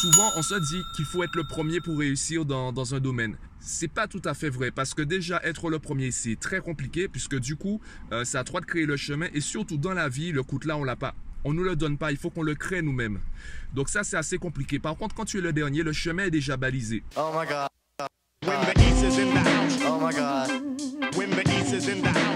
Souvent, on se dit qu'il faut être le premier pour réussir dans, dans un domaine. C'est pas tout à fait vrai parce que déjà être le premier c'est très compliqué puisque du coup euh, c'est à toi de créer le chemin et surtout dans la vie le coup de là on l'a pas. On nous le donne pas, il faut qu'on le crée nous-mêmes. Donc ça c'est assez compliqué. Par contre quand tu es le dernier le chemin est déjà balisé. Oh my god. When the East is in the house. Oh my god. When the East is in the house.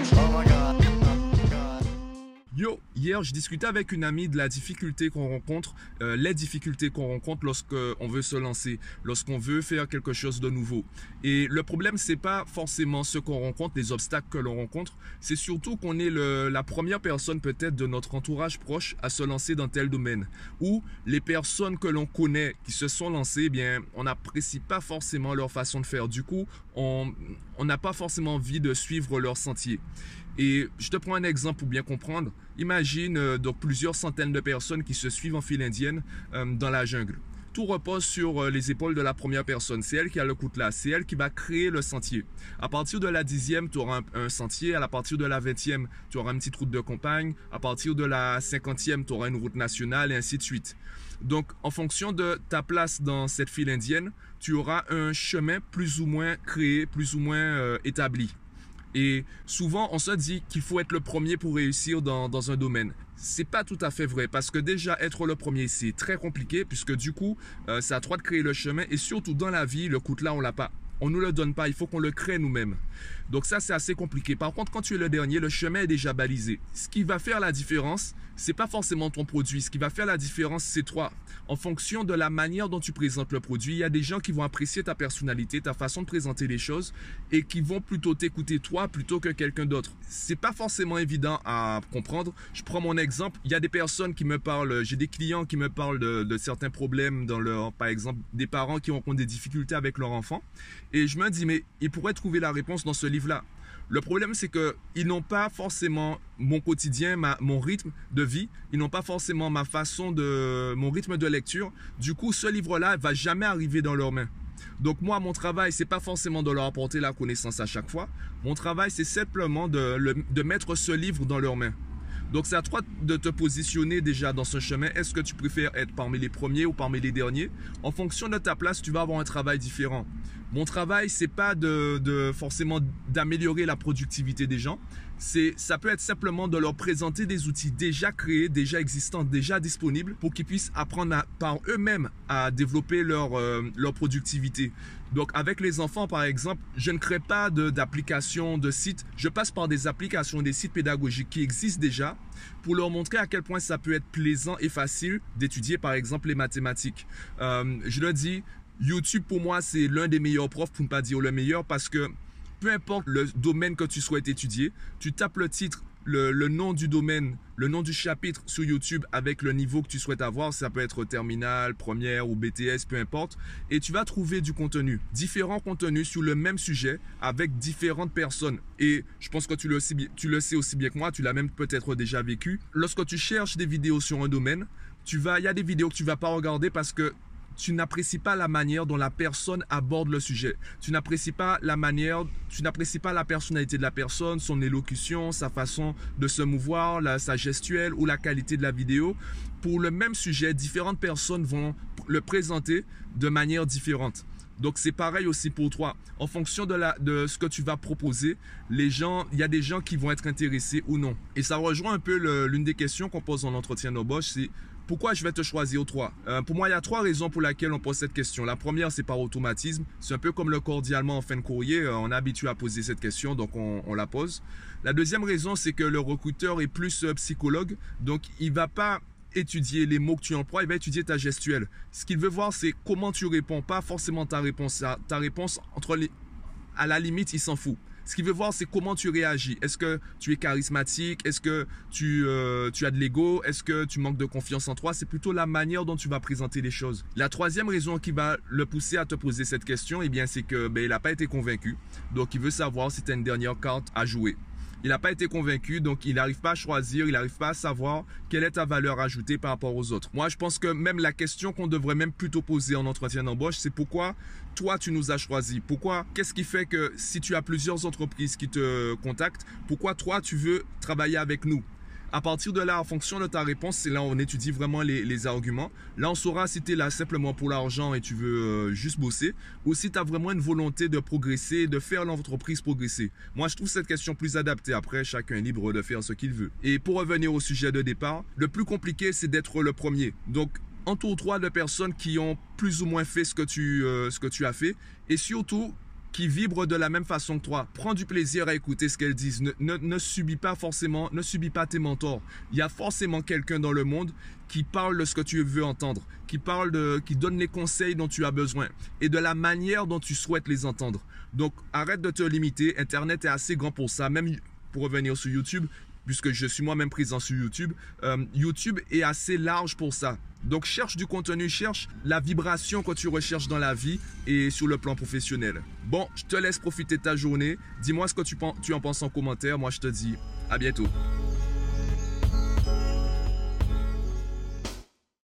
Hier je discutais avec une amie de la difficulté qu'on rencontre, euh, les difficultés qu'on rencontre lorsqu'on veut se lancer, lorsqu'on veut faire quelque chose de nouveau. Et le problème c'est pas forcément ce qu'on rencontre, les obstacles que l'on rencontre, c'est surtout qu'on est la première personne peut-être de notre entourage proche à se lancer dans tel domaine. Ou les personnes que l'on connaît qui se sont lancées, eh bien on n'apprécie pas forcément leur façon de faire. Du coup, on n'a pas forcément envie de suivre leur sentier. Et je te prends un exemple pour bien comprendre. Imagine euh, donc plusieurs centaines de personnes qui se suivent en file indienne euh, dans la jungle. Tout repose sur euh, les épaules de la première personne. C'est elle qui a le coutelas. C'est elle qui va créer le sentier. À partir de la dixième, tu auras un, sentier. À partir de la vingtième, tu auras une petite route de campagne. À partir de la cinquantième, tu auras une route nationale et ainsi de suite. Donc, en fonction de ta place dans cette file indienne, tu auras un chemin plus ou moins créé, plus ou moins établi. Et souvent, on se dit qu'il faut être le premier pour réussir dans, dans un domaine. C'est pas tout à fait vrai parce que déjà être le premier c'est très compliqué puisque du coup euh, c'est à toi de créer le chemin et surtout dans la vie le coup là on l'a pas. On nous le donne pas, il faut qu'on le crée nous-mêmes. Donc ça c'est assez compliqué. Par contre quand tu es le dernier, le chemin est déjà balisé. Ce qui va faire la différence, c'est pas forcément ton produit. Ce qui va faire la différence, c'est toi. En fonction de la manière dont tu présentes le produit, il y a des gens qui vont apprécier ta personnalité, ta façon de présenter les choses et qui vont plutôt t'écouter toi plutôt que quelqu'un d'autre. C'est pas forcément évident à comprendre. Je prends mon exemple. Il y a des personnes qui me parlent, j'ai des clients qui me parlent de, de, certains problèmes dans leur, par exemple, des parents qui rencontrent des difficultés avec leur enfant. Et je me dis, mais ils pourraient trouver la réponse dans ce livre-là. Le problème, c'est qu'ils n'ont pas forcément mon quotidien, ma, mon rythme de vie. Ils n'ont pas forcément ma façon de, mon rythme de lecture. Du coup, ce livre-là va jamais arriver dans leurs mains. Donc moi, mon travail, c'est pas forcément de leur apporter la connaissance à chaque fois. Mon travail, c'est simplement de, mettre ce livre dans leurs mains. Donc c'est à toi de te positionner déjà dans ce chemin. Est-ce que tu préfères être parmi les premiers ou parmi les derniers? En fonction de ta place, tu vas avoir un travail différent. Mon travail, c'est pas de, forcément d'améliorer la productivité des gens. C'est, ça peut être simplement de leur présenter des outils déjà créés, déjà existants, déjà disponibles pour qu'ils puissent apprendre à, par eux-mêmes à développer leur, euh, leur productivité. Donc avec les enfants, par exemple, je ne crée pas d'applications, de, de sites. Je passe par des applications, des sites pédagogiques qui existent déjà pour leur montrer à quel point ça peut être plaisant et facile d'étudier, par exemple, les mathématiques. Euh, je le dis, YouTube pour moi c'est l'un des meilleurs profs pour ne pas dire le meilleur parce que peu importe le domaine que tu souhaites étudier, tu tapes le titre, le, le, nom du domaine, le nom du chapitre sur YouTube avec le niveau que tu souhaites avoir, ça peut être terminal, première ou BTS, peu importe, et tu vas trouver du contenu, différents contenus sur le même sujet avec différentes personnes. Et je pense que tu le, sais, tu le sais aussi bien que moi, tu l'as même peut-être déjà vécu. Lorsque tu cherches des vidéos sur un domaine, tu vas, il y a des vidéos que tu vas pas regarder parce que tu n'apprécies pas la manière dont la personne aborde le sujet. Tu n'apprécies pas la manière, tu n'apprécies pas la personnalité de la personne, son élocution, sa façon de se mouvoir, sa gestuelle ou la qualité de la vidéo. Pour le même sujet, différentes personnes vont le présenter de manière différente. Donc c'est pareil aussi pour toi. En fonction de, ce que tu vas proposer, les gens, il y a des gens qui vont être intéressés ou non. Et ça rejoint un peu l'une des questions qu'on pose en entretien d'embauche, c'est pourquoi je vais te choisir toi euh, Pour moi, il y a trois raisons pour lesquelles on pose cette question. La première, c'est par automatisme. C'est un peu comme le cordialement en fin de courrier. Euh, on est habitué à poser cette question, donc on, on la pose. La deuxième raison, c'est que le recruteur est plus euh, psychologue, donc il va pas étudier les mots que tu emploies, il va étudier ta gestuelle. Ce qu'il veut voir, c'est comment tu réponds, pas forcément ta réponse. Ta réponse, entre les... à la limite, il s'en fout. Ce qu'il veut voir, c'est comment tu réagis. Est-ce que tu es charismatique? Est-ce que tu, euh, tu as de l'ego? Est-ce que tu manques de confiance en toi? C'est plutôt la manière dont tu vas présenter les choses. La troisième raison qui va le pousser à te poser cette question, eh bien, c'est que ben, il n'a pas été convaincu. Donc, il veut savoir si tu as une dernière carte à jouer. Il n'a pas été convaincu, donc il n'arrive pas à choisir, il n'arrive pas à savoir quelle est ta valeur ajoutée par rapport aux autres. Moi, je pense que même la question qu'on devrait même plutôt poser en entretien d'embauche, c'est pourquoi toi tu nous as choisi Pourquoi Qu'est-ce qui fait que si tu as plusieurs entreprises qui te contactent, pourquoi toi tu veux travailler avec nous? À partir de là, en fonction de ta réponse, c'est là où on étudie vraiment les, arguments. Là, on saura si tu es là simplement pour l'argent et tu veux euh, juste bosser ou si tu as vraiment une volonté de progresser, de faire l'entreprise progresser. Moi, je trouve cette question plus adaptée. Après, chacun est libre de faire ce qu'il veut. Et pour revenir au sujet de départ, le plus compliqué, c'est d'être le premier. Donc, entoure-toi de personnes qui ont plus ou moins fait ce que tu, euh, ce que tu as fait et surtout qui vibrent de la même façon que toi. Prends du plaisir à écouter ce qu'elles disent. Ne, subis pas forcément, ne subis pas tes mentors. Il y a forcément quelqu'un dans le monde qui parle de ce que tu veux entendre, qui parle qui donne les conseils dont tu as besoin et de la manière dont tu souhaites les entendre. Donc, arrête de te limiter. Internet est assez grand pour ça. Même pour revenir sur YouTube, puisque je suis moi-même présent sur YouTube, euh, YouTube est assez large pour ça. Donc cherche du contenu, cherche la vibration que tu recherches dans la vie et sur le plan professionnel. Bon, je te laisse profiter de ta journée. Dis-moi ce que tu, tu en penses en commentaire. Moi, je te dis à bientôt.